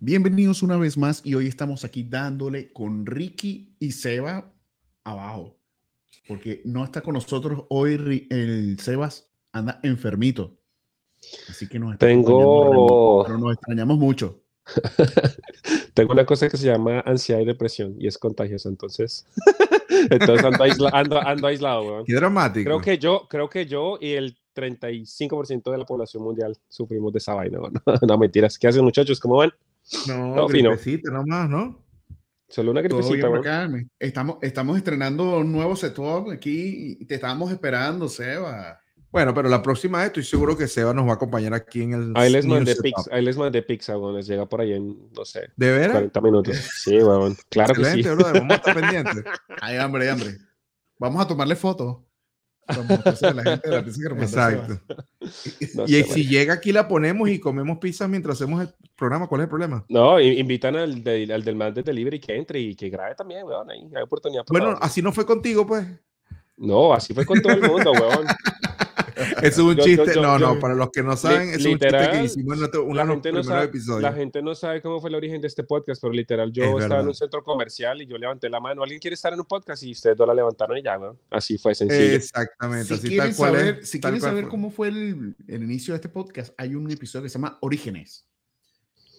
Bienvenidos una vez más y hoy estamos aquí dándole con Ricky y Seba abajo, porque no está con nosotros hoy el Sebas, anda enfermito. Así que nos Tengo... pero nos extrañamos mucho. Tengo una cosa que se llama ansiedad y depresión y es contagiosa, entonces, entonces ando, ando, aislado. Qué dramático. Creo que yo, creo que yo y el 35% de la población mundial sufrimos de esa vaina. No, no mentiras. ¿Qué hacen muchachos? ¿Cómo van? No, no gripecita nomás, ¿no? Solo una gripecita. Estamos, estamos estrenando un nuevo setup aquí y te estamos esperando, Seba. Bueno, pero la próxima vez estoy seguro que Seba nos va a acompañar aquí en el. Ahí les mandé pizza, ahí les mandé pizza, les llega por ahí en, no sé. ¿De veras? 40 minutos. Sí, bueno, claro que sí. Brother, vamos a estar pendientes. Hay hambre, hay hambre. Vamos a tomarle fotos. Exacto. y si llega aquí la ponemos y comemos pizza mientras hacemos el programa, ¿cuál es el problema? No, invitan al, al del man de delivery que entre y que grabe también, weón, ahí hay oportunidad. Bueno, así no fue contigo, pues. No, así fue con todo el mundo, weón. es un chiste. no, no, para los que no saben, es un chiste que hicimos en uno de los primeros La gente no sabe cómo fue el origen de este podcast, pero literal, yo estaba en un centro comercial y yo levanté la mano. ¿Alguien quiere estar en un podcast? Y ustedes dos la levantaron y ya, ¿no? Así fue sencillo. Exactamente. Si quieren saber, si quieren saber cómo fue el, el, inicio de este podcast, hay un episodio que se llama Orígenes.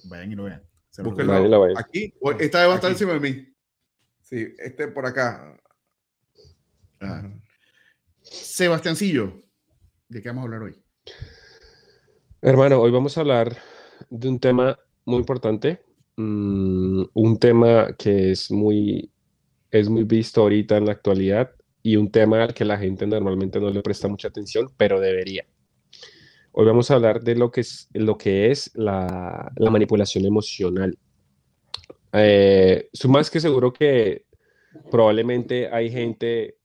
Vayan y lo vean. Búsquenlo. Aquí. Esta a estar encima de mí. Sí, este por acá. Ah. Sebastiancillo, ¿De qué vamos a hablar hoy? Hermano, hoy vamos a hablar de un tema muy importante, mm, un tema que es muy, es muy visto ahorita en la actualidad y un tema al que la gente normalmente no le presta mucha atención, pero debería. Hoy vamos a hablar de lo que es, lo que es la, manipulación emocional. Eh, más que seguro que probablemente hay gente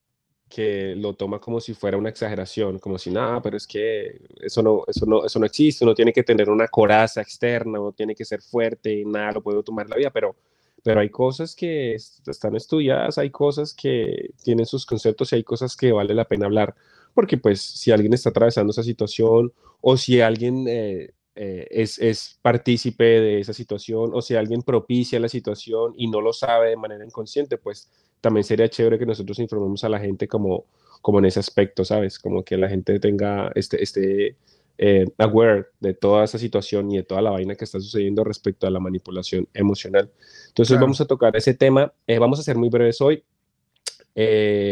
que lo toma como si fuera una exageración, como si nada, pero es que eso no, eso no, eso no existe, uno tiene que tener una coraza externa, uno tiene que ser fuerte, y nada lo puede tomar la vida, pero, pero hay cosas que están estudiadas, hay cosas que tienen sus conceptos y hay cosas que vale la pena hablar, porque pues si alguien está atravesando esa situación o si alguien eh, eh, es, es partícipe de esa situación o si alguien propicia la situación y no lo sabe de manera inconsciente, pues también sería chévere que nosotros informemos a la gente como, como en ese aspecto, ¿sabes? Como que la gente tenga este, este eh, aware de toda esa situación y de toda la vaina que está sucediendo respecto a la manipulación emocional. Entonces vamos a tocar ese tema, eh, vamos a ser muy breves hoy,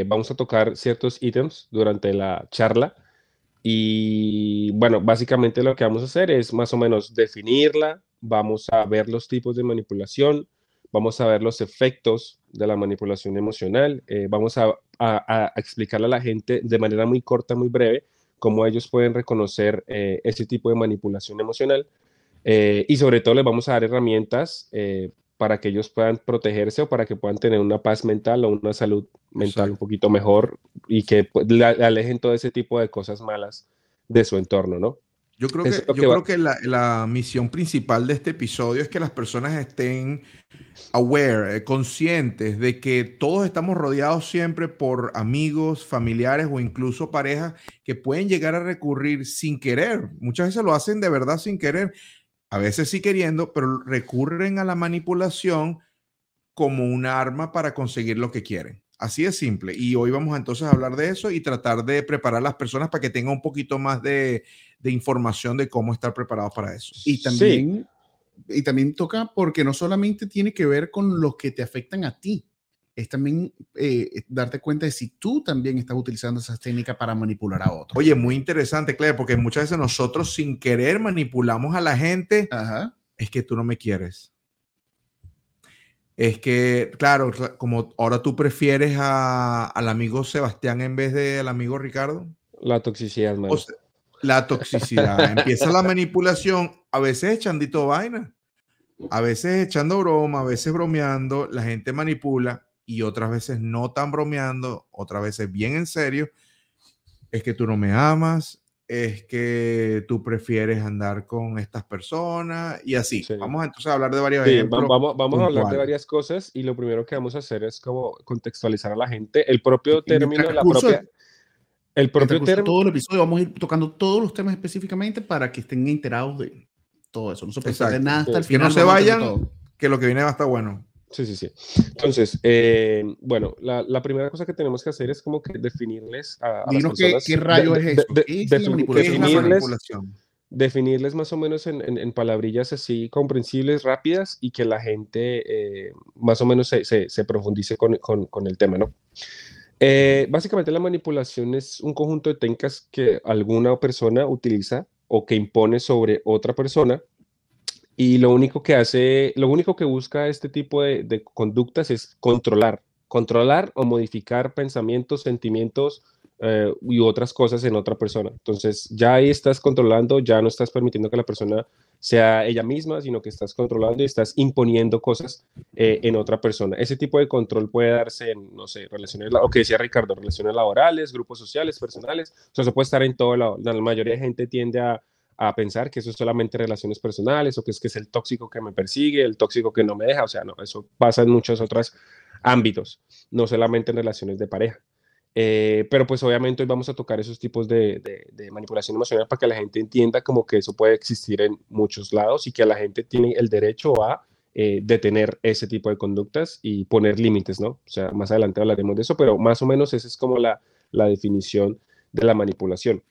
vamos a tocar ciertos ítems durante la charla y bueno, básicamente lo que vamos a hacer es más o menos definirla, vamos a ver los tipos de manipulación, vamos a ver los efectos de la manipulación emocional, eh, vamos a, explicarle a la gente de manera muy corta, muy breve, cómo ellos pueden reconocer eh, ese tipo de manipulación emocional. Eh, y sobre todo les vamos a dar herramientas para que ellos puedan protegerse o para que puedan tener una paz mental o una salud mental un poquito mejor y que pues, le alejen todo ese tipo de cosas malas de su entorno, ¿no? Yo creo que, yo creo que la, la, misión principal de este episodio es que las personas estén aware, eh, conscientes de que todos estamos rodeados siempre por amigos, familiares o incluso parejas que pueden llegar a recurrir sin querer. Muchas veces lo hacen de verdad sin querer a veces sí queriendo, pero recurren a la manipulación como un arma para conseguir lo que quieren. Así de simple. Y hoy vamos entonces a hablar de eso y tratar de preparar a las personas para que tengan un poquito más de, información de cómo estar preparados para eso. Y también, y también toca porque no solamente tiene que ver con los que te afectan a ti, es también eh, darte cuenta de si tú también estás utilizando esas técnicas para manipular a otros. Oye, muy interesante, Claire, porque muchas veces nosotros sin querer manipulamos a la gente. Es que tú no me quieres. Es que, claro, como ahora tú prefieres al amigo Sebastián en vez del amigo Ricardo. La toxicidad, man. la toxicidad. Empieza la manipulación, a veces echandito vaina, a veces echando broma, a veces bromeando, la gente manipula y otras veces no tan bromeando, otras veces bien en serio, es que tú no me amas, es que tú prefieres andar con estas personas y así. Vamos entonces a hablar de varias Vamos, vamos a hablar de varias cosas y lo primero que vamos a hacer es como contextualizar a la gente. El propio término, la propia... El propio término... Todo el episodio vamos a ir tocando todos los temas específicamente para que estén enterados de, todo eso. No se puede nada hasta el final. Que no se vayan, que lo que viene va a estar bueno. Sí, sí, sí. Entonces, eh, bueno, la, la, primera cosa que tenemos que hacer es como que definirles a, a las personas... Qué, qué rayo es eso? ¿Qué es manipulación? definirles más o menos en, en, palabrillas así comprensibles, rápidas y que la gente eh, más o menos se, se, profundice con, con, con, el tema, ¿no? Eh, básicamente la manipulación es un conjunto de técnicas que alguna persona utiliza o que impone sobre otra persona y lo único que hace, lo único que busca este tipo de, conductas es controlar, controlar o modificar pensamientos, sentimientos, eh, y otras cosas en otra persona. Entonces, ya ahí estás controlando, ya no estás permitiendo que la persona sea ella misma, sino que estás controlando y estás imponiendo cosas eh, en otra persona. Ese tipo de control puede darse en, no sé, relaciones, o que decía Ricardo, relaciones laborales, grupos sociales, personales. O sea, eso puede estar en todo lado. La, mayoría de gente tiende a, a pensar que eso es solamente relaciones personales o que es que es el tóxico que me persigue, el tóxico que no me deja. O sea, no, eso pasa en muchos otros ámbitos, no solamente en relaciones de pareja. Eh, pero pues obviamente hoy vamos a tocar esos tipos de, manipulación emocional para que la gente entienda como que eso puede existir en muchos lados y que la gente tiene el derecho a eh, detener ese tipo de conductas y poner límites, ¿no? O sea, más adelante hablaremos de eso, pero más o menos esa es como la, la definición de la manipulación.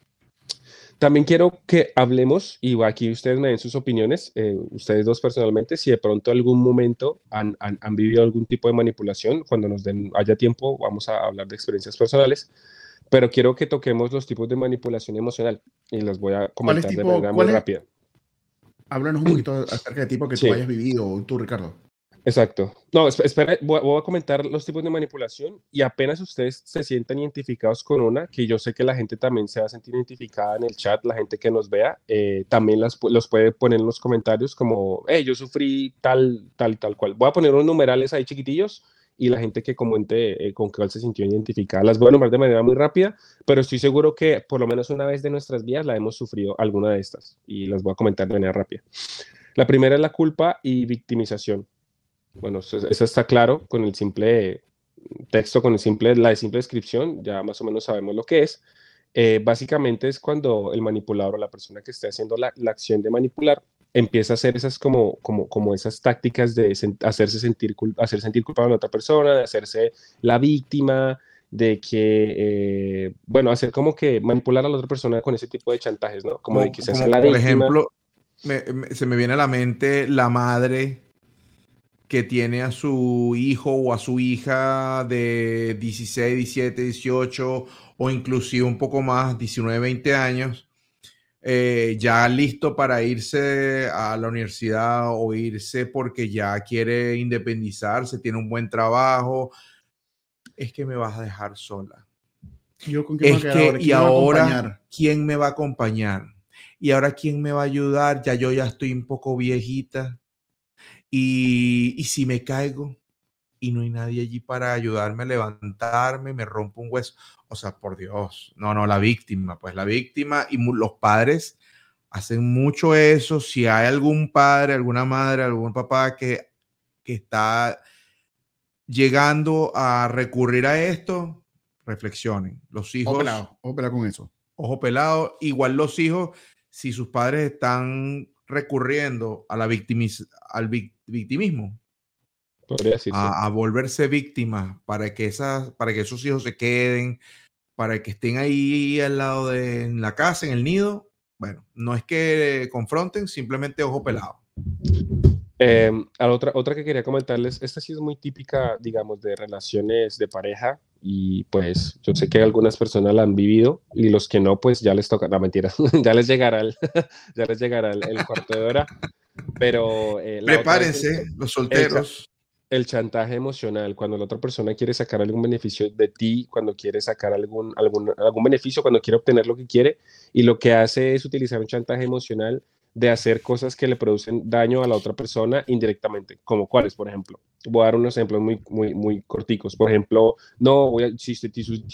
También quiero que hablemos, y aquí ustedes me den sus opiniones, eh, ustedes dos personalmente, si de pronto algún momento han, han, vivido algún tipo de manipulación, cuando nos den, haya tiempo, vamos a hablar de experiencias personales, pero quiero que toquemos los tipos de manipulación emocional y los voy a comentar de manera muy rápida. Háblanos un poquito acerca del tipo que tú hayas vivido, tú, Ricardo. Exacto. No, espera, voy, a comentar los tipos de manipulación y apenas ustedes se sientan identificados con una, que yo sé que la gente también se va a sentir identificada en el chat, la gente que nos vea, eh, también las, los puede poner en los comentarios como, hey, yo sufrí tal, tal, tal cual. Voy a poner unos numerales ahí chiquitillos y la gente que comente eh, con cuál se sintió identificada. Las voy a nombrar de manera muy rápida, pero estoy seguro que por lo menos una vez de nuestras vidas la hemos sufrido alguna de estas y las voy a comentar de manera rápida. La primera es la culpa y victimización. Bueno, eso está claro con el simple texto, con el simple, la simple descripción, ya más o menos sabemos lo que es. Eh, básicamente es cuando el manipulador o la persona que esté haciendo la, acción de manipular empieza a hacer esas como, como, como esas tácticas de hacerse sentir, hacer sentir culpable a la otra persona, de hacerse la víctima, de que, eh, bueno, hacer como que manipular a la otra persona con ese tipo de chantajes, ¿no? Como, de que se hace la Por ejemplo, se me viene a la mente la madre que tiene a su hijo o a su hija de 16, 17, 18 o inclusive un poco más, 19, 20 años, eh, ya listo para irse a la universidad o irse porque ya quiere independizarse, tiene un buen trabajo, es que me vas a dejar sola. ¿Yo con es que, y ahora, ¿quién me va a acompañar? Y ahora, ¿quién me va a ayudar? Ya yo ya estoy un poco viejita y, si me caigo y no hay nadie allí para ayudarme a levantarme, me rompo un hueso. O sea, por Dios, no, no, la víctima, pues la víctima y los padres hacen mucho eso. Si hay algún padre, alguna madre, algún papá que, que está llegando a recurrir a esto, reflexionen. Los hijos. Ojo pelado, ojo pelado con eso. Ojo pelado. Igual los hijos, si sus padres están recurriendo a la victimiz al victimismo. A, a, volverse víctimas para que, esas, para que esos hijos se queden, para que estén ahí al lado de en la casa, en el nido. Bueno, no es que confronten, simplemente ojo pelado. Eh, a la otra, otra que quería comentarles, esta sí es muy típica, digamos, de relaciones de pareja y pues yo sé que algunas personas la han vivido y los que no, pues ya les toca, la mentira, ya les llegará el, ya les llegará el, cuarto de hora, pero... Eh, Prepárense, los solteros. El, chantaje emocional, cuando la otra persona quiere sacar algún beneficio de ti, cuando quiere sacar algún, algún, algún beneficio, cuando quiere obtener lo que quiere, y lo que hace es utilizar un chantaje emocional de hacer cosas que le producen daño a la otra persona indirectamente, como cuáles, por ejemplo. Voy a dar unos ejemplos muy, muy, muy corticos. Por ejemplo, no, voy a, si, si,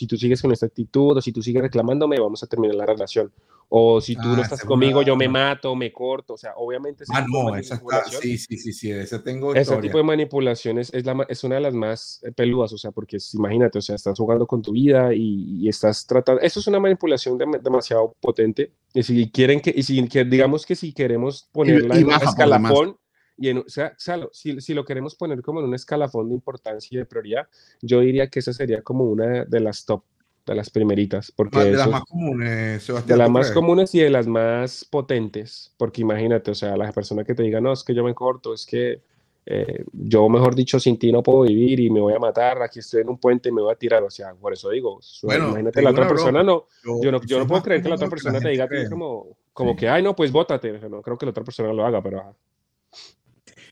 tú sigues con esta actitud o si tú sigues reclamándome, vamos a terminar la relación. O si tú no ah, estás conmigo, yo me mato, me corto, o sea, obviamente... Ah, no, esa está, sí, sí, sí, sí, ese tengo Ese tipo de manipulaciones es, la, es una de las más eh, peludas, o sea, porque imagínate, o sea, estás jugando con tu vida y, estás tratando... Eso es una manipulación demasiado potente, y si quieren que, y si digamos que si queremos ponerla en un escalafón, y en, o sea, si, si, lo queremos poner como en un escalafón de importancia y de prioridad, yo diría que esa sería como una de las top de las primeritas. Porque de las más comunes, Sebastián. De las más comunes y de las más potentes. Porque imagínate, o sea, la persona que te diga, no, es que yo me corto, es que eh, yo, mejor dicho, sin ti no puedo vivir y me voy a matar, aquí estoy en un puente y me voy a tirar. O sea, por eso digo, bueno, imagínate la otra persona, no, yo, no, yo no puedo creer que la otra persona te diga que como, como que, ay, no, pues bótate. No creo que la otra persona lo haga, pero...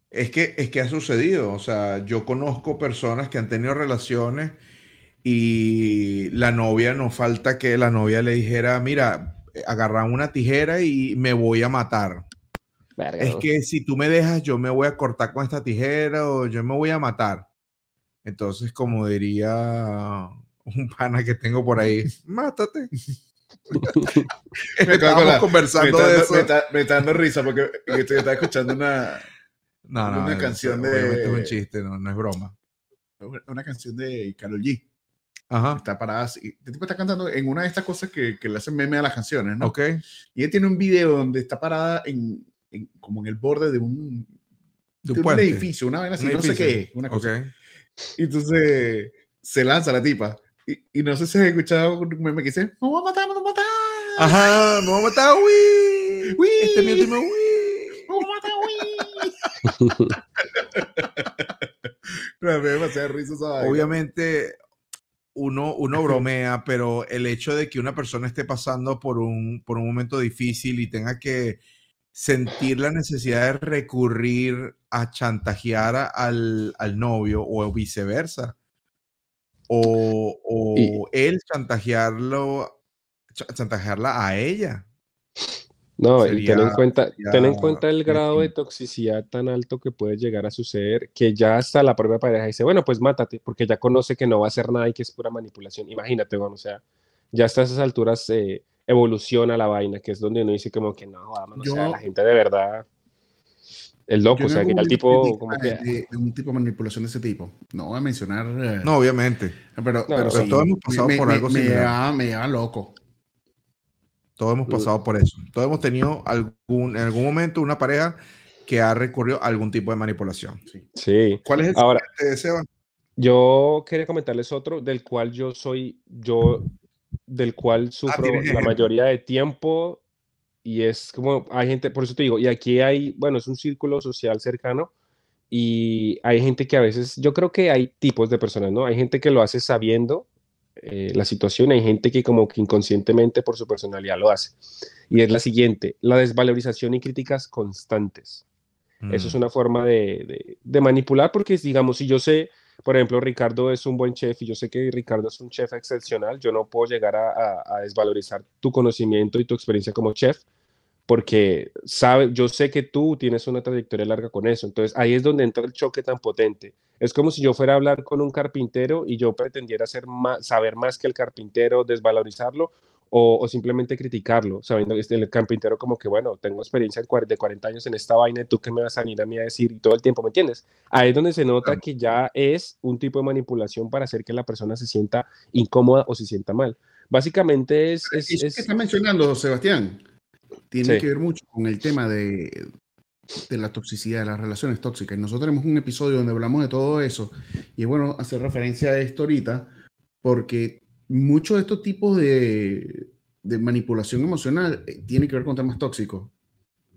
Es que, es que ha sucedido, o sea, yo conozco personas que han tenido relaciones y la novia, no falta que la novia le dijera, mira, agarra una tijera y me voy a matar. Es que si tú me dejas, yo me voy a cortar con esta tijera o yo me voy a matar. Entonces, como diría un pana que tengo por ahí, mátate. Estamos conversando de eso. Me está, dando risa porque estoy, estaba escuchando una, una canción de. Es un chiste, no, no es broma. Una canción de Carol G. Ajá. Está parada así. Este tipo está cantando en una de estas cosas que, que le hacen meme a las canciones, ¿no? Ok. Y él tiene un video donde está parada en, en como en el borde de un, de un, edificio, una vez así, no sé qué, una cosa. Okay. Y entonces se lanza la tipa. Y, y no sé si has escuchado un meme que dice, ¡Me voy a matar, me voy a matar! Ajá, me voy a matar, uy. Uy. Este es mi último, uy. A matar, uy. me demasiada risa esa Obviamente, uno, uno bromea, pero el hecho de que una persona esté pasando por un, por un momento difícil y tenga que sentir la necesidad de recurrir a chantajear al, al novio o viceversa, o, o él chantajearlo, chantajearla a ella. No, y ten en cuenta, ten en cuenta el grado de toxicidad tan alto que puede llegar a suceder, que ya hasta la propia pareja dice, bueno, pues mátate, porque ya conoce que no va a hacer nada y que es pura manipulación. Imagínate, bueno, o sea, ya hasta esas alturas eh, evoluciona la vaina, que es donde uno dice como que no, vamos, o sea, la gente de verdad el loco, o sea, que el tipo... Como que... de, un tipo de manipulación de ese tipo. No voy a mencionar... Eh, no, obviamente. Pero, pero, todos hemos pasado por algo me, me lleva loco. Todos hemos pasado por eso. Todos hemos tenido algún, en algún momento una pareja que ha recurrido a algún tipo de manipulación. Sí. ¿Cuál es el Ahora, Seba? Yo quería comentarles otro del cual yo soy, yo, del cual ah, sufro la mayoría de tiempo y es como, hay gente, por eso te digo, y aquí hay, bueno, es un círculo social cercano y hay gente que a veces, yo creo que hay tipos de personas, ¿no? Hay gente que lo hace sabiendo eh, la situación, hay gente que como que inconscientemente por su personalidad lo hace. Y es la siguiente, la desvalorización y críticas constantes. Eso es mm. una forma de, de, manipular porque, digamos, si yo sé, por ejemplo, Ricardo es un buen chef y yo sé que Ricardo es un chef excepcional, yo no puedo llegar a, a desvalorizar tu conocimiento y tu experiencia como chef porque sabe, yo sé que tú tienes una trayectoria larga con eso. Entonces ahí es donde entra el choque tan potente. Es como si yo fuera a hablar con un carpintero y yo pretendiera saber más que el carpintero, desvalorizarlo o, simplemente criticarlo, sabiendo que el carpintero como que, bueno, tengo experiencia de 40 años en esta vaina, ¿tú qué me vas a venir a mí a decir? Y todo el tiempo, ¿me entiendes? Ahí es donde se nota que ya es un tipo de manipulación para hacer que la persona se sienta incómoda o se sienta mal. Básicamente es... es, es... ¿Qué está mencionando, Sebastián? Tiene que ver mucho con el tema de, de la toxicidad, de las relaciones tóxicas. Y nosotros tenemos un episodio donde hablamos de todo eso. Y es bueno hacer referencia a esto ahorita, porque muchos de estos tipos de, de manipulación emocional eh, tiene que ver con temas tóxicos.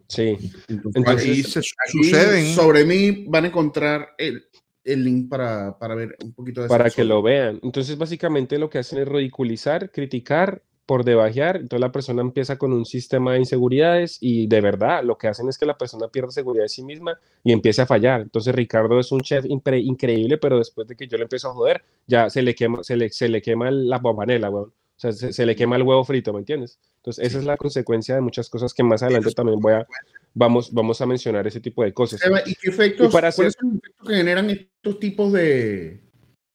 Sí. Entonces, suceden. Sobre mí van a encontrar el, el link para, para, ver un poquito de Para que lo vean. Entonces, básicamente lo que hacen es ridiculizar, criticar por debajear, entonces la persona empieza con un sistema de inseguridades y de verdad lo que hacen es que la persona pierde seguridad de sí misma y empieza a fallar. Entonces Ricardo es un chef increíble, pero después de que yo le empiezo a joder, ya se le quema, se le, se le quema la bombanela, weón. O sea, se, le quema el huevo frito, ¿me entiendes? Entonces esa es la consecuencia de muchas cosas que más adelante también voy a, vamos, vamos a mencionar ese tipo de cosas. ¿Y qué efectos, para hacer... que generan estos tipos de...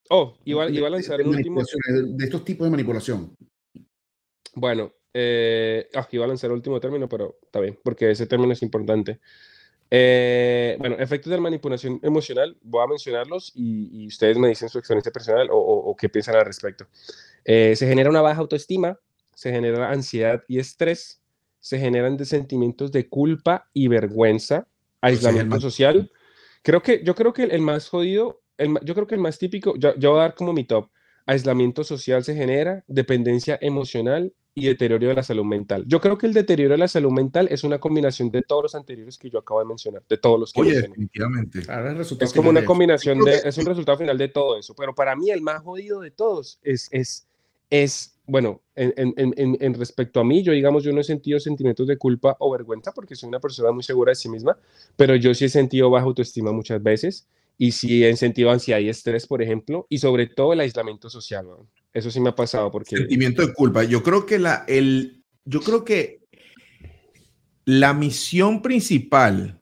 Oh, iba, iba a lanzar un último... De estos tipos de manipulación. Bueno, Eh, ah, iba a lanzar el último término, pero está bien, porque ese término es importante. Eh, bueno, efectos de la manipulación emocional, voy a mencionarlos y, ustedes me dicen su experiencia personal o, qué piensan al respecto. Eh, se genera una baja autoestima, se genera ansiedad y estrés, se generan de sentimientos de culpa y vergüenza, aislamiento social. Creo que, yo creo que el más jodido, el, yo creo que el más típico, yo, yo voy a dar como mi top, aislamiento social se genera, dependencia emocional y deterioro de la salud mental. Yo creo que el deterioro de la salud mental es una combinación de todos los anteriores que yo acabo de mencionar, de todos los que Oye, definitivamente. es como una combinación de, es un resultado final de todo eso, pero para mí el más jodido de todos es, es, es bueno, en, en, en, en, respecto a mí, yo digamos, yo no he sentido sentimientos de culpa o vergüenza porque soy una persona muy segura de sí misma, pero yo sí he sentido baja autoestima muchas veces y sí he sentido ansiedad y estrés, por ejemplo, y sobre todo el aislamiento social. Eso sí me ha pasado porque... Sentimiento de culpa. Yo creo que la, el, yo creo que la misión principal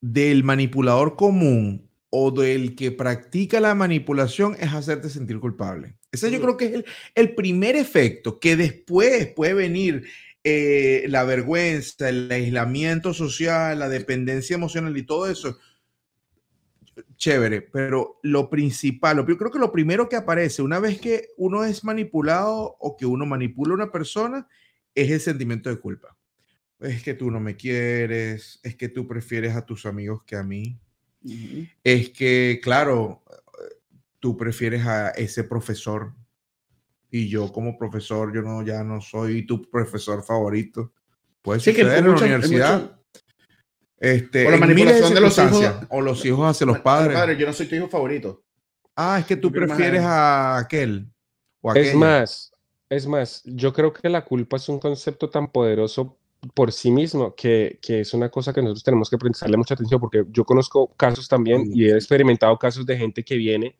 del manipulador común o del que practica la manipulación es hacerte sentir culpable. Ese yo creo que es el, primer efecto, que después puede venir eh, la vergüenza, el aislamiento social, la dependencia emocional y todo eso chévere, pero lo principal, yo creo que lo primero que aparece una vez que uno es manipulado o que uno manipula a una persona es el sentimiento de culpa. Es que tú no me quieres, es que tú prefieres a tus amigos que a mí. Es que, claro, tú prefieres a ese profesor y yo como profesor, yo no, ya no soy tu profesor favorito. Puede ser que en la universidad. Este, o la manipulación de los hijos. O los hijos hacia los padres. Padre, yo no soy tu hijo favorito. Ah, es que tú prefieres a aquel. O es más, es más, yo creo que la culpa es un concepto tan poderoso por sí mismo que, que, es una cosa que nosotros tenemos que prestarle mucha atención porque yo conozco casos también y he experimentado casos de gente que viene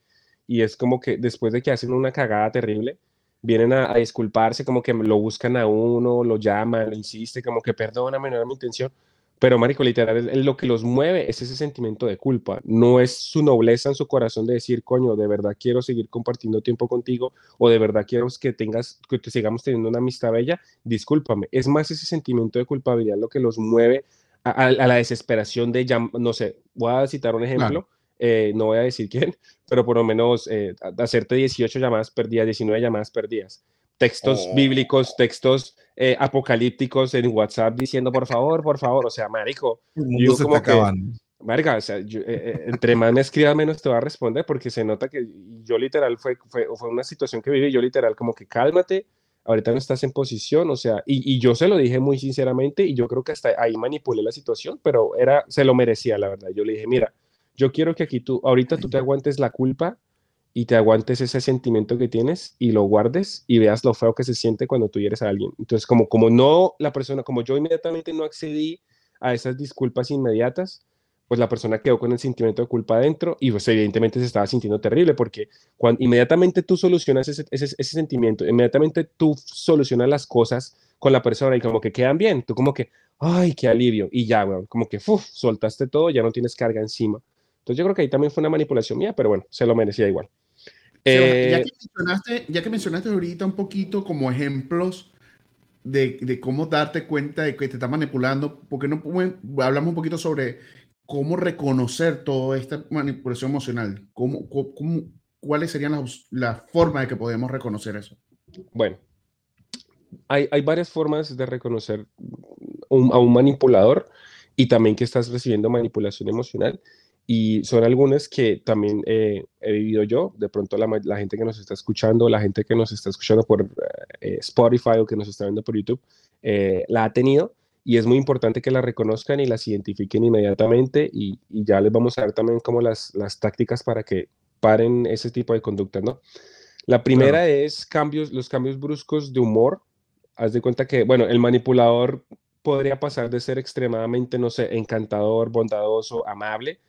y es como que después de que hacen una cagada terrible, vienen a, a disculparse, como que lo buscan a uno, lo llaman, le insiste, como que perdóname, no era mi intención pero, marico, literal, es, lo que los mueve es ese sentimiento de culpa. No es su nobleza en su corazón de decir, coño, de verdad quiero seguir compartiendo tiempo contigo o de verdad quiero que tengas, que te sigamos teniendo una amistad bella. Discúlpame. Es más ese sentimiento de culpabilidad lo que los mueve a, la desesperación de, no sé, voy a citar un ejemplo. Eh, no voy a decir quién, pero por lo menos eh, hacerte 18 llamadas perdidas, 19 llamadas perdidas textos oh. bíblicos, textos eh, apocalípticos en WhatsApp diciendo por favor, por favor, o sea, marico, yo como que, marica, o sea, eh, eh, entre más me escriba menos te va a responder porque se nota que yo literal fue, fue, fue una situación que viví, yo literal como que cálmate, ahorita no estás en posición, o sea, y, y, yo se lo dije muy sinceramente y yo creo que hasta ahí manipulé la situación, pero era, se lo merecía, la verdad, yo le dije, mira, yo quiero que aquí tú, ahorita tú te aguantes la culpa y te aguantes ese sentimiento que tienes y lo guardes y veas lo feo que se siente cuando tú hieres a alguien. Entonces, como, como no la persona, como yo inmediatamente no accedí a esas disculpas inmediatas, pues la persona quedó con el sentimiento de culpa adentro y pues evidentemente se estaba sintiendo terrible porque cuando inmediatamente tú solucionas ese, ese, ese sentimiento, inmediatamente tú solucionas las cosas con la persona y como que quedan bien, tú como que, ay, qué alivio, y ya, como que, uf, soltaste todo, ya no tienes carga encima. Entonces yo creo que ahí también fue una manipulación mía, pero bueno, se lo merecía igual. Eh, ya, que mencionaste, ya que mencionaste ahorita un poquito como ejemplos de, de, cómo darte cuenta de que te está manipulando, porque no hablamos un poquito sobre cómo reconocer toda esta manipulación emocional? ¿Cómo, cómo, ¿Cuáles serían las, las, formas de que podemos reconocer eso? Bueno, hay, hay varias formas de reconocer un, a un manipulador y también que estás recibiendo manipulación emocional y son algunas que también eh, he vivido yo, de pronto la, la, gente que nos está escuchando, la gente que nos está escuchando por eh, Spotify o que nos está viendo por YouTube, eh, la ha tenido y es muy importante que la reconozcan y las identifiquen inmediatamente y, y ya les vamos a dar también como las, las, tácticas para que paren ese tipo de conductas, ¿no? La primera es cambios, los cambios bruscos de humor. Haz de cuenta que, bueno, el manipulador podría pasar de ser extremadamente, no sé, encantador, bondadoso, amable,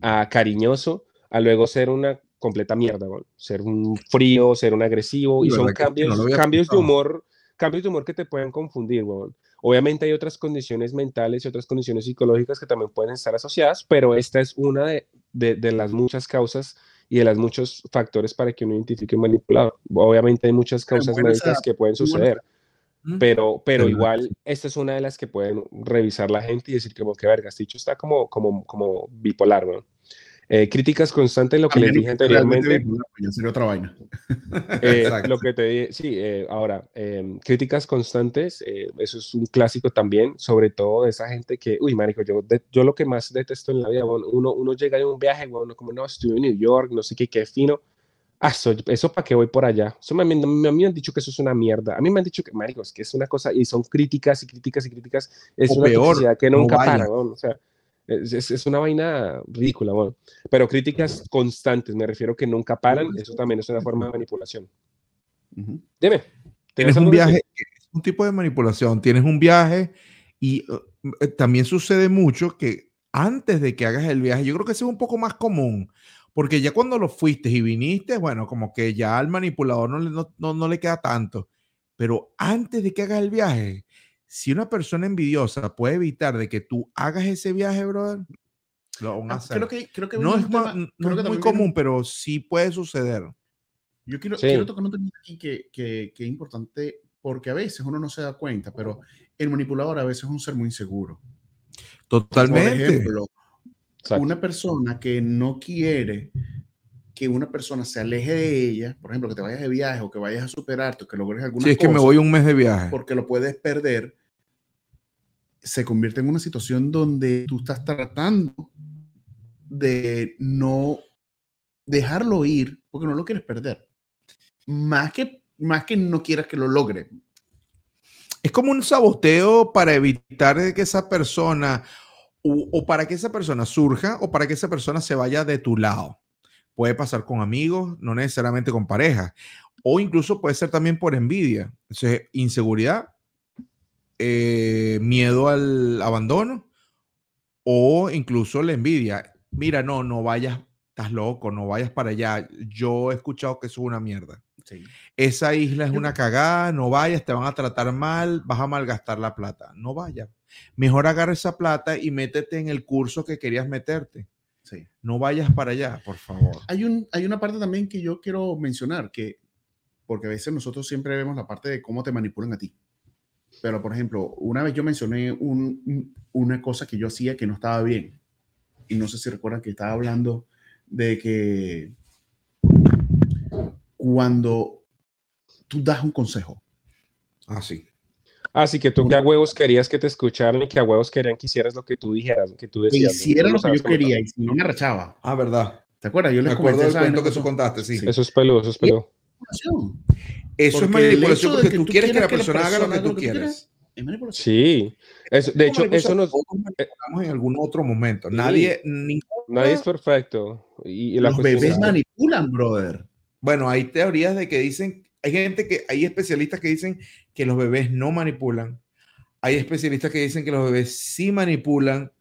a cariñoso, a luego ser una completa mierda, ser un frío, ser un agresivo, y son cambios, cambios de humor, cambios de humor que te pueden confundir, Obviamente hay otras condiciones mentales y otras condiciones psicológicas que también pueden estar asociadas, pero esta es una de, de, las muchas causas y de los muchos factores para que uno identifique un manipulador. Obviamente hay muchas causas médicas que pueden suceder. Pero, pero igual, esta es una de las que pueden revisar la gente y decir como que verga, este dicho está como, como, como bipolar, ¿no? Eh, críticas constantes, lo que les dije anteriormente. otra vaina. Eh, lo que te dije, sí, eh, ahora, em, críticas constantes, eso es un clásico también, sobre todo de esa gente que, uy, marico, yo, yo lo que más detesto en la vida, uno, uno llega en un viaje, bueno, como no, estuve en New York, no sé qué, qué fino, ah, eso, para qué voy por allá. Eso me, me, me, han dicho que eso es una mierda. A mí me han dicho que, marico, es que es una cosa, y son críticas y críticas y críticas, es una peor, que nunca para, o sea, es, es, una vaina ridícula, bueno. Pero críticas constantes, me refiero que nunca paran, eso también es una forma de manipulación. Dime. Tienes un viaje, es un tipo de manipulación. Tienes un viaje y uh, también sucede mucho que antes de que hagas el viaje, yo creo que eso es un poco más común, porque ya cuando lo fuiste y viniste, bueno, como que ya al manipulador no le, no, no le queda tanto. Pero antes de que hagas el viaje, si una persona envidiosa puede evitar de que tú hagas ese viaje, brother, lo van a ah, hacer. Creo que, creo que no es, no es muy común, pero sí puede suceder. Yo quiero, quiero tocar un tema aquí que, que, que, es importante porque a veces uno no se da cuenta, pero el manipulador a veces es un ser muy inseguro. Totalmente. Por ejemplo, una persona que no quiere que una persona se aleje de ella, por ejemplo, que te vayas de viaje o que vayas a superarte o que logres alguna cosa. Si es que me voy un mes de viaje. Porque lo puedes perder, se convierte en una situación donde tú estás tratando de no dejarlo ir porque no lo quieres perder. Más que, más que no quieras que lo logre. Es como un saboteo para evitar que esa persona o, o para que esa persona surja o para que esa persona se vaya de tu lado. Puede pasar con amigos, no necesariamente con pareja. O incluso puede ser también por envidia. Entonces, inseguridad, eh, miedo al abandono o incluso la envidia. Mira, no, no vayas, estás loco, no vayas para allá. Yo he escuchado que eso es una mierda. Esa isla es una cagada, no vayas, te van a tratar mal, vas a malgastar la plata. No vayas. Mejor agarra esa plata y métete en el curso que querías meterte. No vayas para allá, por favor. Hay, un, hay una parte también que yo quiero mencionar, que porque a veces nosotros siempre vemos la parte de cómo te manipulan a ti. Pero, por ejemplo, una vez yo mencioné una cosa que yo hacía que no estaba bien. Y no sé si recuerdan que estaba hablando de que cuando tú das un consejo. Ah, sí. Así que tú que a huevos querías que te escucharan y que a huevos querían que hicieras lo que tú dijeras, que tú decías. Que hiciera lo que yo quería y si no me arrachaba. Ah, verdad. ¿Te acuerdas? Yo les Me acuerdo del cuento que tú contaste, sí. Eso es peludo, eso es peludo. Eso es manipulación porque tú, quieres que la persona haga lo que tú quieres. Es manipulación. Sí. Eso, de hecho, eso nos. Manipulamos en algún otro momento. Nadie. Nadie es perfecto. Y, Los bebés manipulan, brother. Bueno, hay teorías de que dicen hay gente que, hay especialistas que dicen que los bebés no manipulan. Hay especialistas que dicen que los bebés sí manipulan.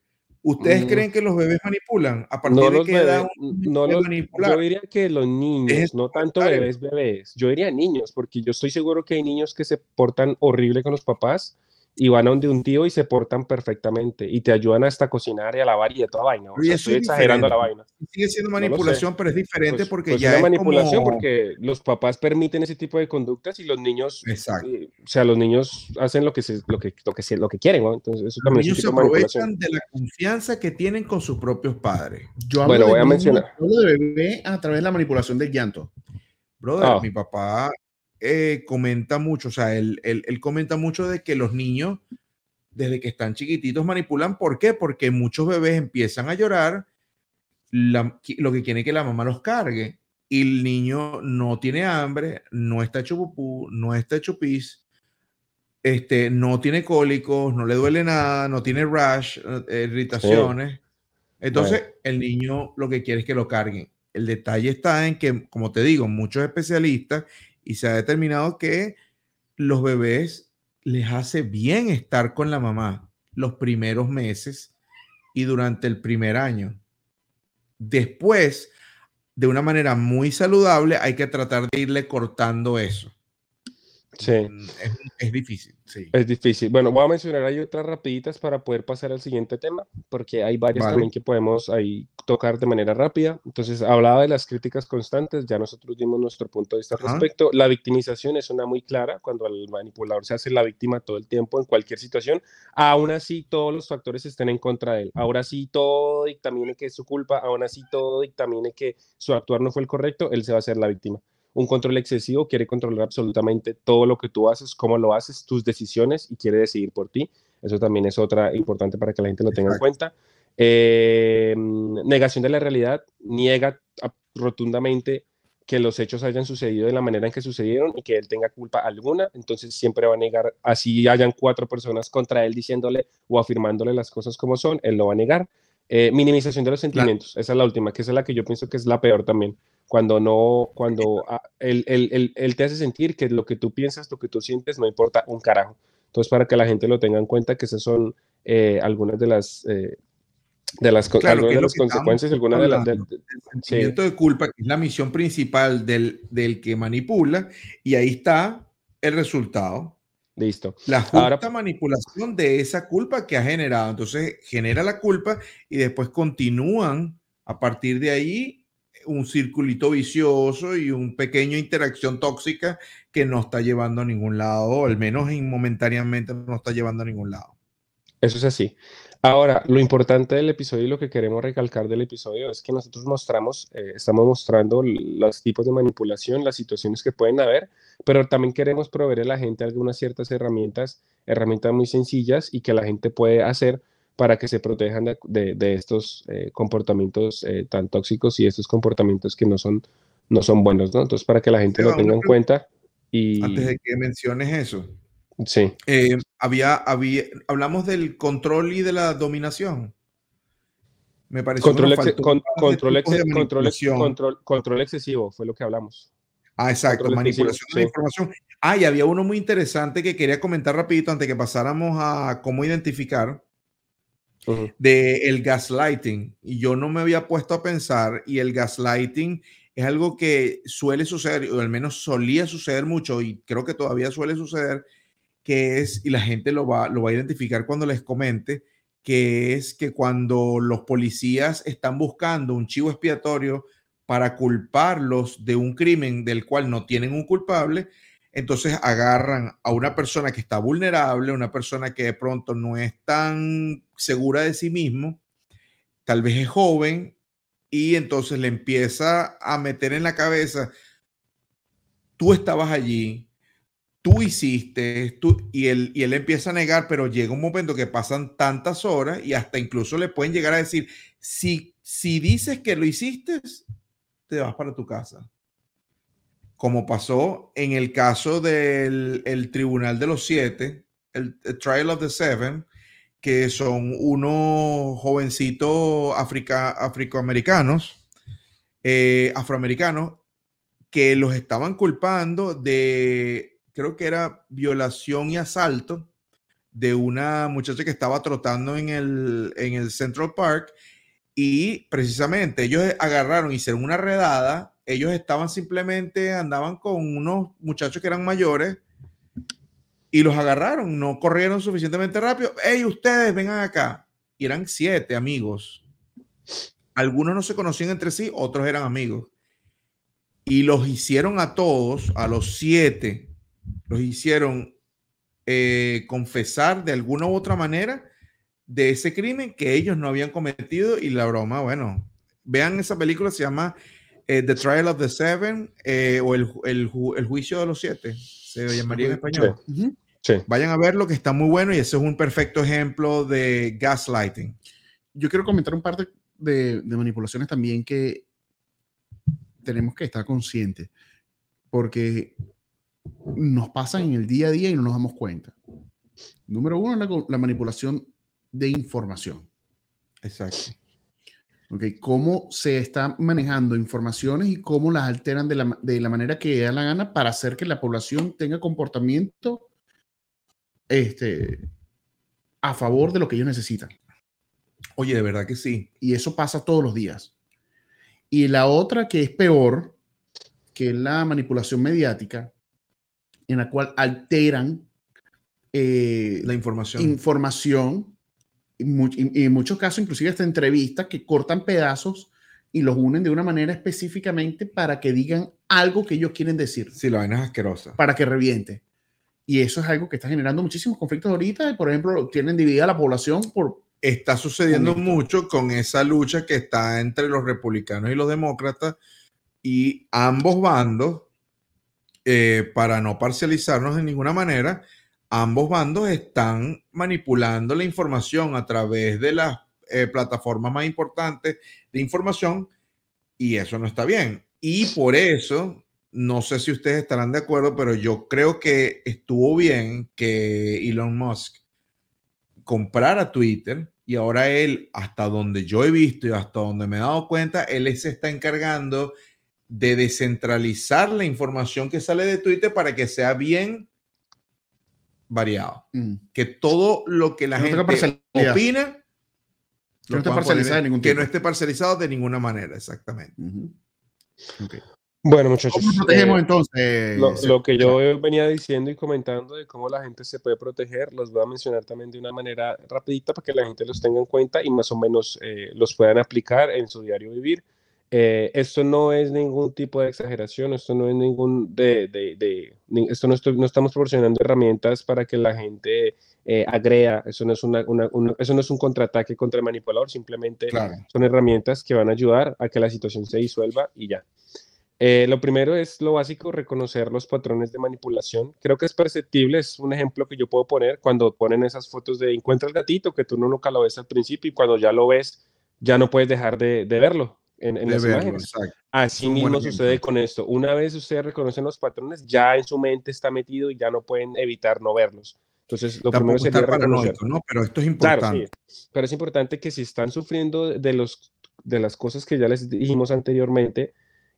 ¿Ustedes mm. creen que los bebés manipulan? A partir de qué edad no los, Yo diría que los niños, no tanto bebés, bebés. Yo diría niños, porque yo estoy seguro que hay niños que se portan horrible con los papás y van a donde un tío y se portan perfectamente y te ayudan hasta a cocinar y a lavar y de toda vaina. O sea, estoy exagerando la vaina. Sigue siendo manipulación, pero es diferente pues, porque pues ya es manipulación porque los papás permiten ese tipo de conductas y los niños, Exacto. Eh, o sea, los niños hacen lo que se, lo que lo que, lo que quieren, ¿no? Entonces eso también los niños se aprovechan de la confianza que tienen con sus propios padres. Yo hablo bueno, voy a mencionar. Hablo de bebé a través de la manipulación del llanto. Brother, ah. mi papá eh, comenta mucho, o sea, él, él, él, comenta mucho de que los niños, desde que están chiquititos, manipulan. ¿Por qué? Porque muchos bebés empiezan a llorar, lo que quieren que la mamá los cargue, y el niño no tiene hambre, no está hecho pupú, no está hecho pis, este, no tiene cólicos, no le duele nada, no tiene rash, eh, irritaciones. Entonces, el niño lo que quiere es que lo carguen. El detalle está en que, como te digo, muchos especialistas y se ha determinado que los bebés les hace bien estar con la mamá los primeros meses y durante el primer año. Después, de una manera muy saludable, hay que tratar de irle cortando eso. Sí. Mm, es, difícil, sí. Es difícil. Bueno, voy a mencionar ahí otras rapiditas para poder pasar al siguiente tema, porque hay varias también que podemos ahí tocar de manera rápida. Entonces, hablaba de las críticas constantes, ya nosotros dimos nuestro punto de vista al respecto. La victimización es una muy clara, cuando el manipulador se hace la víctima todo el tiempo en cualquier situación, aún así todos los factores estén en contra de él. Ahora sí todo dictamine que es su culpa, aún así todo dictamine que su actuar no fue el correcto, él se va a hacer la víctima un control excesivo quiere controlar absolutamente todo lo que tú haces, cómo lo haces, tus decisiones y quiere decidir por ti. Eso también es otra importante para que la gente lo tenga en cuenta. Eh, negación de la realidad, niega rotundamente que los hechos hayan sucedido de la manera en que sucedieron y que él tenga culpa alguna, entonces siempre va a negar, así hayan cuatro personas contra él diciéndole o afirmándole las cosas como son, él lo va a negar. Eh, minimización de los sentimientos, esa es la última, que es la que yo pienso que es la peor también cuando no, cuando ah, él, él, te hace sentir que lo que tú piensas, lo que tú sientes, no importa un carajo. Entonces, para que la gente lo tenga en cuenta, que esas son eh, algunas de las, eh, de las, de las consecuencias, algunas de las... el sentimiento de culpa, que es la misión principal del, del que manipula, y ahí está el resultado. Listo. La justa manipulación de esa culpa que ha generado. Entonces, genera la culpa y después continúan a partir de ahí un circulito vicioso y un pequeño interacción tóxica que no está llevando a ningún lado, o al menos momentáneamente no está llevando a ningún lado. Eso es así. Ahora, lo importante del episodio y lo que queremos recalcar del episodio es que nosotros mostramos, eh, estamos mostrando los tipos de manipulación, las situaciones que pueden haber, pero también queremos proveer a la gente algunas ciertas herramientas, herramientas muy sencillas y que la gente puede hacer para que se protejan de, estos eh, comportamientos eh, tan tóxicos y estos comportamientos que no son, no son buenos, ¿no? Entonces, para que la gente lo tenga en cuenta. Y... Antes de que menciones eso. Sí. Eh, había, había, hablamos del control y de la dominación. Me parece control, control, control, control, excesivo fue lo que hablamos. Ah, exacto, manipulación de la información. Ah, y había uno muy interesante que quería comentar rapidito antes que pasáramos a cómo identificar de el gaslighting. Y yo no me había puesto a pensar, y el gaslighting es algo que suele suceder, o al menos solía suceder mucho, y creo que todavía suele suceder, que es, y la gente lo va, lo va a identificar cuando les comente, que es que cuando los policías están buscando un chivo expiatorio para culparlos de un crimen del cual no tienen un culpable, entonces agarran a una persona que está vulnerable, una persona que de pronto no es tan segura de sí mismo, tal vez es joven, y entonces le empieza a meter en la cabeza, tú estabas allí, tú hiciste, tú, y, él, y él empieza a negar, pero llega un momento que pasan tantas horas y hasta incluso le pueden llegar a decir, si, si dices que lo hiciste, te vas para tu casa como pasó en el caso del el Tribunal de los Siete, el, Trial of the Seven, que son unos jovencitos africa, afroamericanos, eh, afroamericanos, que los estaban culpando de, creo que era violación y asalto de una muchacha que estaba trotando en el, en el Central Park y precisamente ellos agarraron, hicieron una redada ellos estaban simplemente, andaban con unos muchachos que eran mayores y los agarraron, no corrieron suficientemente rápido. Hey, ustedes vengan acá. Y eran siete amigos. Algunos no se conocían entre sí, otros eran amigos. Y los hicieron a todos, a los siete, los hicieron eh, confesar de alguna u otra manera de ese crimen que ellos no habían cometido. Y la broma, bueno, vean esa película, se llama eh, the Trial of the Seven eh, o el, el, el, Juicio de los Siete, se llamaría en español. Sí. Vayan a verlo, que está muy bueno y ese es un perfecto ejemplo de gaslighting. Yo quiero comentar un par de, de, manipulaciones también que tenemos que estar conscientes, porque nos pasan en el día a día y no nos damos cuenta. Número uno, la, la manipulación de información. Exacto. Okay, cómo se están manejando informaciones y cómo las alteran de la, de la, manera que da la gana para hacer que la población tenga comportamiento este, a favor de lo que ellos necesitan. Oye, de verdad que sí. Y eso pasa todos los días. Y la otra que es peor, que es la manipulación mediática, en la cual alteran eh, la información. información y, en muchos casos inclusive hasta entrevistas que cortan pedazos y los unen de una manera específicamente para que digan algo que ellos quieren decir. Si la vaina es asquerosa. Para que reviente. Y eso es algo que está generando muchísimos conflictos ahorita. Por ejemplo, tienen dividida la población por... Está sucediendo mucho con esa lucha que está entre los republicanos y los demócratas y ambos bandos, eh, para no parcializarnos de ninguna manera, ambos bandos están manipulando la información a través de las eh, plataformas más importantes de información y eso no está bien. Y por eso, no sé si ustedes estarán de acuerdo, pero yo creo que estuvo bien que Elon Musk comprara Twitter y ahora él, hasta donde yo he visto y hasta donde me he dado cuenta, él se está encargando de descentralizar la información que sale de Twitter para que sea bien variado. Mm. Que todo lo que la gente opina que no, esté parcializado de que no esté parcializado de ninguna manera, exactamente. Bueno, muchachos. ¿Cómo protegemos eh, entonces? Lo, que yo venía diciendo y comentando de cómo la gente se puede proteger, los voy a mencionar también de una manera rapidita para que la gente los tenga en cuenta y más o menos eh, los puedan aplicar en su diario vivir. Eh, esto no es ningún tipo de exageración, esto no es ningún de, de, de esto no, no, estamos proporcionando herramientas para que la gente eh, agrega, eso no, es una, eso no es un contraataque contra el manipulador, simplemente son herramientas que van a ayudar a que la situación se disuelva y ya. Eh, lo primero es lo básico, reconocer los patrones de manipulación. Creo que es perceptible, es un ejemplo que yo puedo poner cuando ponen esas fotos de encuentra el gatito, que tú no nunca lo ves al principio y cuando ya lo ves, ya no puedes dejar de, verlo en, en las imágenes. Así mismo sucede con esto. Una vez ustedes reconocen los patrones, ya en su mente está metido y ya no pueden evitar no verlos. Entonces, lo primero sería reconocer. ¿no? Pero esto es importante. Pero es importante que si están sufriendo de, los, de las cosas que ya les dijimos anteriormente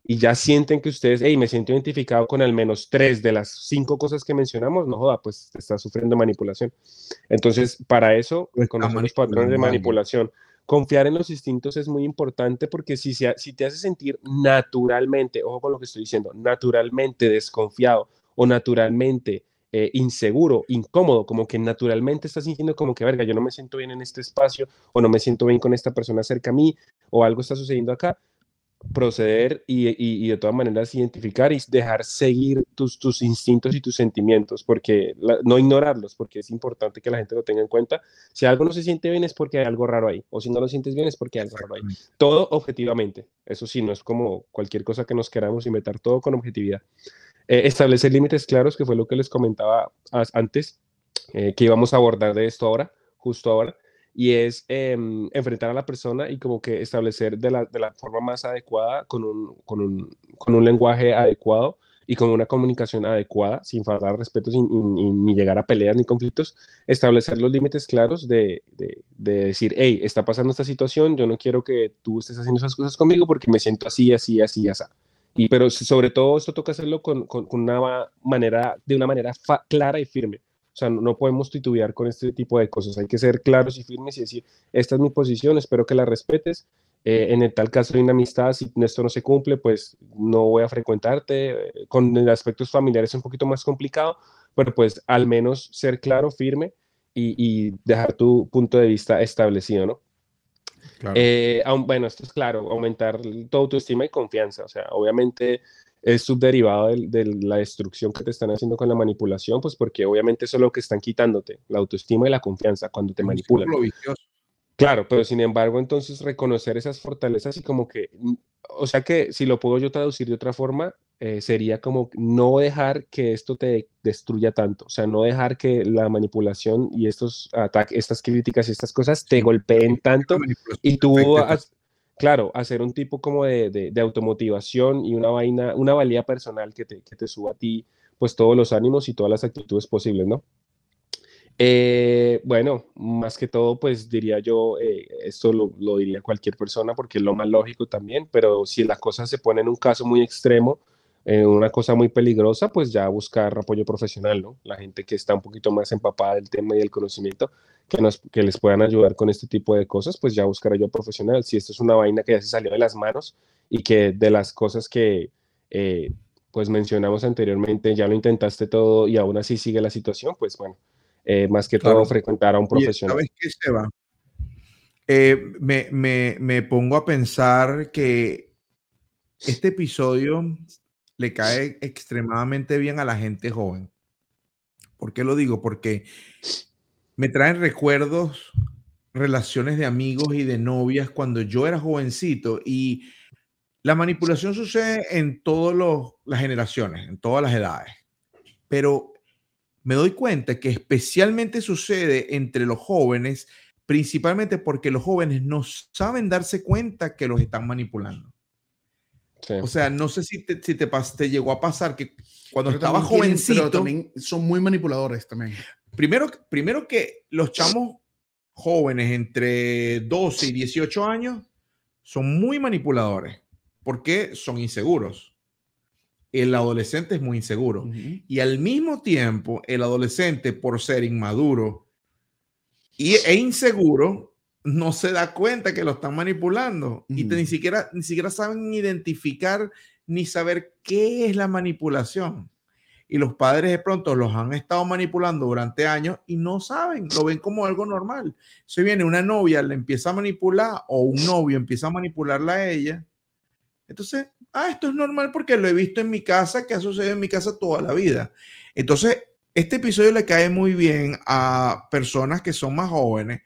y ya sienten que ustedes, hey, me siento identificado con al menos tres de las cinco cosas que mencionamos, no joda, pues está sufriendo manipulación. Entonces, para eso, reconocer los patrones de manipulación. Confiar en los instintos es muy importante porque si, si te hace sentir naturalmente, ojo con lo que estoy diciendo, naturalmente desconfiado o naturalmente eh, inseguro, incómodo, como que naturalmente estás sintiendo como que, verga, yo no me siento bien en este espacio o no me siento bien con esta persona cerca a mí o algo está sucediendo acá, proceder y, y, de todas maneras identificar y dejar seguir tus, tus instintos y tus sentimientos, porque no ignorarlos, porque es importante que la gente lo tenga en cuenta. Si algo no se siente bien es porque hay algo raro ahí, o si no lo sientes bien es porque hay algo raro ahí. Todo objetivamente, eso sí, no es como cualquier cosa que nos queramos inventar, todo con objetividad. Eh, establecer límites claros, que fue lo que les comentaba antes, eh, que íbamos a abordar de esto ahora, justo ahora, y es em, enfrentar a la persona y como que establecer de la, de la forma más adecuada, con un, con, un, con un, lenguaje adecuado y con una comunicación adecuada, sin faltar respeto, sin, ni llegar a peleas ni conflictos, establecer los límites claros de, de, de, decir, hey, está pasando esta situación, yo no quiero que tú estés haciendo esas cosas conmigo porque me siento así, así, así, así. Y, pero sobre todo esto toca hacerlo con, con, una manera, de una manera clara y firme. O sea, no, podemos titubear con este tipo de cosas. Hay que ser claros y firmes y decir, esta es mi posición, espero que la respetes. Eh, en el tal caso de una amistad, si esto no se cumple, pues no voy a frecuentarte. Con aspectos familiares es un poquito más complicado, pero pues al menos ser claro, firme y, y dejar tu punto de vista establecido, ¿no? Eh, bueno, esto es claro, aumentar tu autoestima y confianza. O sea, obviamente es subderivado de, la destrucción que te están haciendo con la manipulación, pues porque obviamente eso es lo que están quitándote, la autoestima y la confianza cuando te manipulan. Claro, pero sin embargo, entonces reconocer esas fortalezas y como que, o sea que si lo puedo yo traducir de otra forma, eh, sería como no dejar que esto te destruya tanto, o sea, no dejar que la manipulación y estos ataques, estas críticas y estas cosas te golpeen tanto y tú, claro, hacer un tipo como de, de, automotivación y una vaina, una valía personal que te, que te suba a ti, pues todos los ánimos y todas las actitudes posibles, ¿no? Eh, bueno, más que todo, pues diría yo, eh, esto lo, lo, diría cualquier persona porque es lo más lógico también, pero si la cosa se pone en un caso muy extremo, eh, una cosa muy peligrosa, pues ya buscar apoyo profesional, ¿no? La gente que está un poquito más empapada del tema y del conocimiento, que, nos, que les puedan ayudar con este tipo de cosas, pues ya buscar ayuda profesional. Si esto es una vaina que ya se salió de las manos y que de las cosas que pues mencionamos anteriormente, ya lo intentaste todo y aún así sigue la situación, pues bueno, eh, más que todo frecuentar a un profesional. ¿Sabes qué, Seba? Eh, me, me, me pongo a pensar que este episodio le cae extremadamente bien a la gente joven. ¿Por qué lo digo? Porque me traen recuerdos, relaciones de amigos y de novias cuando yo era jovencito y la manipulación sucede en todas las generaciones, en todas las edades. Pero me doy cuenta que especialmente sucede entre los jóvenes, principalmente porque los jóvenes no saben darse cuenta que los están manipulando. O sea, no sé si te, si te, te llegó a pasar que cuando estaba jovencito. también son muy manipuladores también. Primero, primero que los chamos jóvenes entre 12 y 18 años son muy manipuladores porque son inseguros. El adolescente es muy inseguro. Y al mismo tiempo, el adolescente, por ser inmaduro y, e inseguro, no se da cuenta que lo están manipulando y ni, siquiera, ni siquiera saben identificar ni saber qué es la manipulación. Y los padres de pronto los han estado manipulando durante años y no saben, lo ven como algo normal. Si viene una novia, le empieza a manipular o un novio empieza a manipularla a ella. Entonces, ah, esto es normal porque lo he visto en mi casa, que ha sucedido en mi casa toda la vida. Entonces, este episodio le cae muy bien a personas que son más jóvenes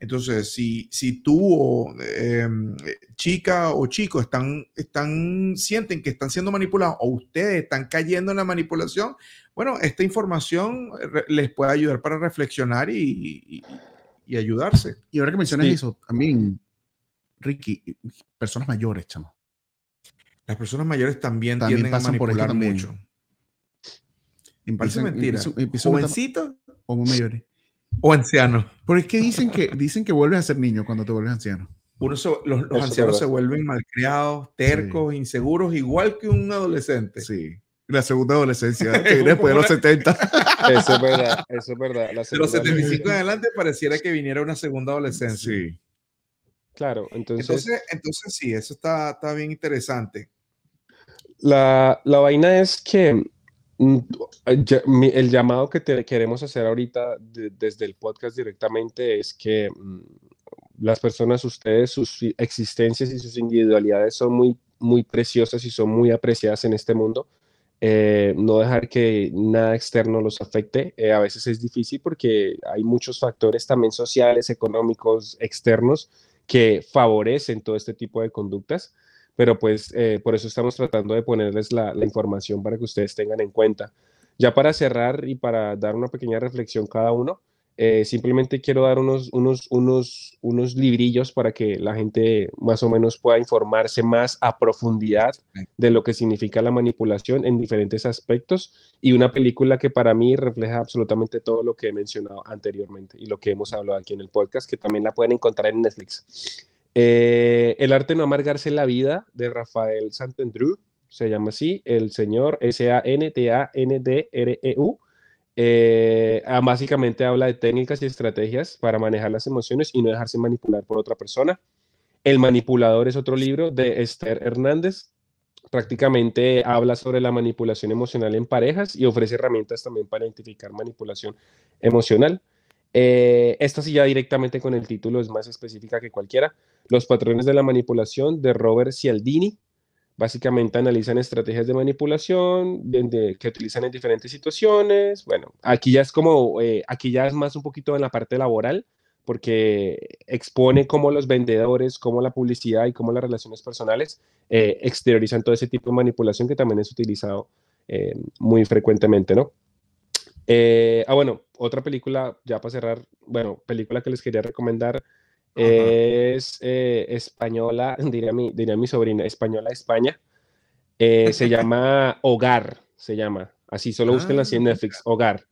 entonces, si, si tú o em, chica o chico están, están, sienten que están siendo manipulados o ustedes están cayendo en la manipulación, bueno, esta información les puede ayudar para reflexionar y, y, ayudarse. Y ahora que mencionas eso, también, Ricky, personas mayores, chamo. Las personas mayores también, tienden a manipular mucho. Parece mentira. Jovencitos o muy mayores. O anciano. Porque es que dicen que, dicen que vuelves a ser niño cuando te vuelves anciano. los, ancianos se vuelven malcriados, tercos, inseguros, igual que un adolescente. Sí. La segunda adolescencia, que después de los 70. Eso es verdad, eso es verdad. de los 75 en adelante pareciera que viniera una segunda adolescencia. Sí. Claro, entonces... Entonces, entonces sí, eso está, está bien interesante. La, la vaina es que Mm, el llamado que te queremos hacer ahorita desde el podcast directamente es que mm, las personas, ustedes, sus existencias y sus individualidades son muy, muy preciosas y son muy apreciadas en este mundo. Eh, no dejar que nada externo los afecte. Eh, a veces es difícil porque hay muchos factores también sociales, económicos, externos que favorecen todo este tipo de conductas pero pues eh, por eso estamos tratando de ponerles la, información para que ustedes tengan en cuenta. Ya para cerrar y para dar una pequeña reflexión cada uno, eh, simplemente quiero dar unos, unos, unos, unos librillos para que la gente más o menos pueda informarse más a profundidad de lo que significa la manipulación en diferentes aspectos y una película que para mí refleja absolutamente todo lo que he mencionado anteriormente y lo que hemos hablado aquí en el podcast, que también la pueden encontrar en Netflix. Eh, el arte no amargarse la vida de Rafael Santandreu, se llama así, el señor S-A-N-T-A-N-D-R-E-U. Eh, ah, básicamente habla de técnicas y estrategias para manejar las emociones y no dejarse manipular por otra persona. El manipulador es otro libro de Esther Hernández. Prácticamente habla sobre la manipulación emocional en parejas y ofrece herramientas también para identificar manipulación emocional. Eh, esta sí ya directamente con el título es más específica que cualquiera. Los patrones de la manipulación de Robert Cialdini. Básicamente analizan estrategias de manipulación que utilizan en diferentes situaciones. Bueno, aquí ya es como, eh, aquí ya es más un poquito en la parte laboral, porque expone cómo los vendedores, cómo la publicidad y cómo las relaciones personales eh, exteriorizan todo ese tipo de manipulación que también es utilizado muy frecuentemente, ¿no? Eh, ah, bueno, otra película, ya para cerrar, bueno, película que les quería recomendar es eh, española, diría mi, diría mi sobrina, española España. Eh, se llama Hogar, se llama. Así, solo búsquenla así en ah, Netflix, Hogar.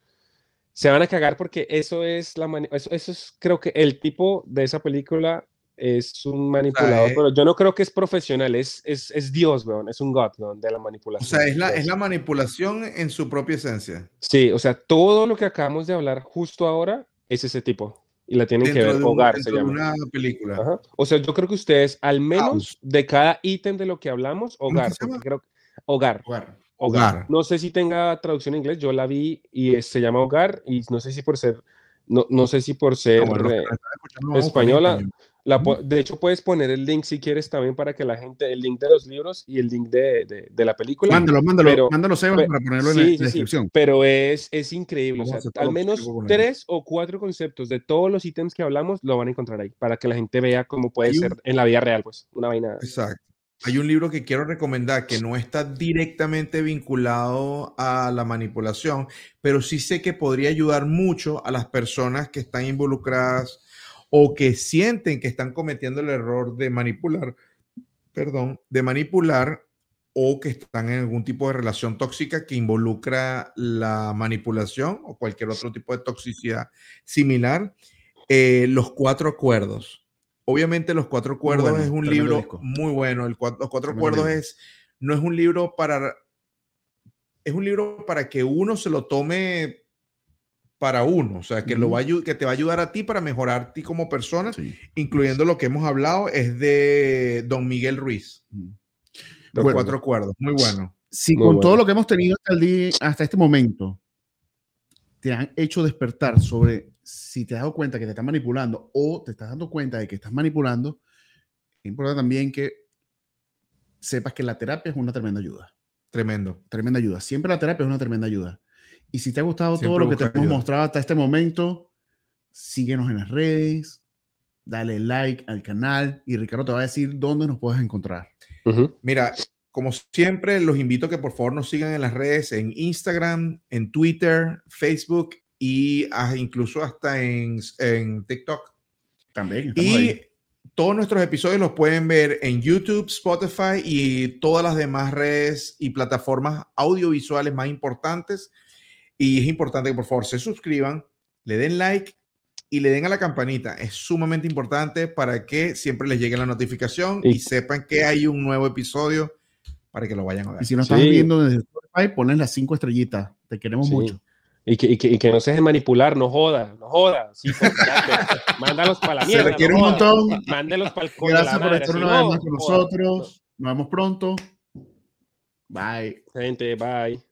Se van a cagar porque eso es la eso, eso es, creo que el tipo de esa película es un manipulador, pero yo no creo que es profesional, es, es, es Dios, weón, es un God, de la manipulación. O sea, es la, es la manipulación en su propia esencia. Sí, o sea, todo lo que acabamos de hablar justo ahora es ese tipo. Y la tienen que ver, hogar se llama. una película. O sea, yo creo que ustedes, al menos de cada ítem de lo que hablamos, hogar, creo Hogar. Hogar. Hogar. No sé si tenga traducción en inglés, yo la vi y se llama Hogar y no sé si por ser, no, no sé si por ser española, de hecho, puedes poner el link si quieres también para que la gente, el link de los libros y el link de, de, la película. Mándalo, mándalo, mándalo, Sebas, para ponerlo en la descripción. pero es, es increíble. al menos tres o cuatro conceptos de todos los ítems que hablamos lo van a encontrar ahí, para que la gente vea cómo puede ser en la vida real, pues, una vaina. Exacto. Hay un libro que quiero recomendar que no está directamente vinculado a la manipulación, pero sí sé que podría ayudar mucho a las personas que están involucradas o que sienten que están cometiendo el error de manipular, perdón, de manipular o que están en algún tipo de relación tóxica que involucra la manipulación o cualquier otro tipo de toxicidad similar. Eh, los cuatro acuerdos. Obviamente los cuatro acuerdos es un libro muy bueno. El, los cuatro acuerdos es, no es un libro para, es un libro para que uno se lo tome para uno, o sea, que, lo va que te va a ayudar a ti para mejorar ti como persona, incluyendo lo que hemos hablado, es de Don Miguel Ruiz. Los cuatro acuerdos, muy bueno. Si con todo lo que hemos tenido hasta, el día, hasta este momento te han hecho despertar sobre si te has dado cuenta que te están manipulando o te estás dando cuenta de que estás manipulando, es importante también que sepas que la terapia es una tremenda ayuda. Tremendo. Tremenda ayuda. Siempre la terapia es una tremenda ayuda. Y si te ha gustado todo lo que te hemos mostrado hasta este momento, síguenos en las redes, dale like al canal y Ricardo te va a decir dónde nos puedes encontrar. Mira, como siempre, los invito a que por favor nos sigan en las redes, en Instagram, en Twitter, Facebook y incluso hasta en, en TikTok. También. Y todos nuestros episodios los pueden ver en YouTube, Spotify y todas las demás redes y plataformas audiovisuales más importantes y es importante que por favor se suscriban, le den like y le den a la campanita. Es sumamente importante para que siempre les llegue la notificación y, sepan que hay un nuevo episodio para que lo vayan a ver. Y si nos estás viendo desde Spotify, ponen las cinco estrellitas. Te queremos mucho. Y que, y, que, y que, no se dejen manipular, no joda, no joda. Sí, mándalos para la mierda. Se requiere un montón. Mándelos para el Gracias por estar una vez más con nosotros. Nos vemos pronto. Bye. Gente, bye.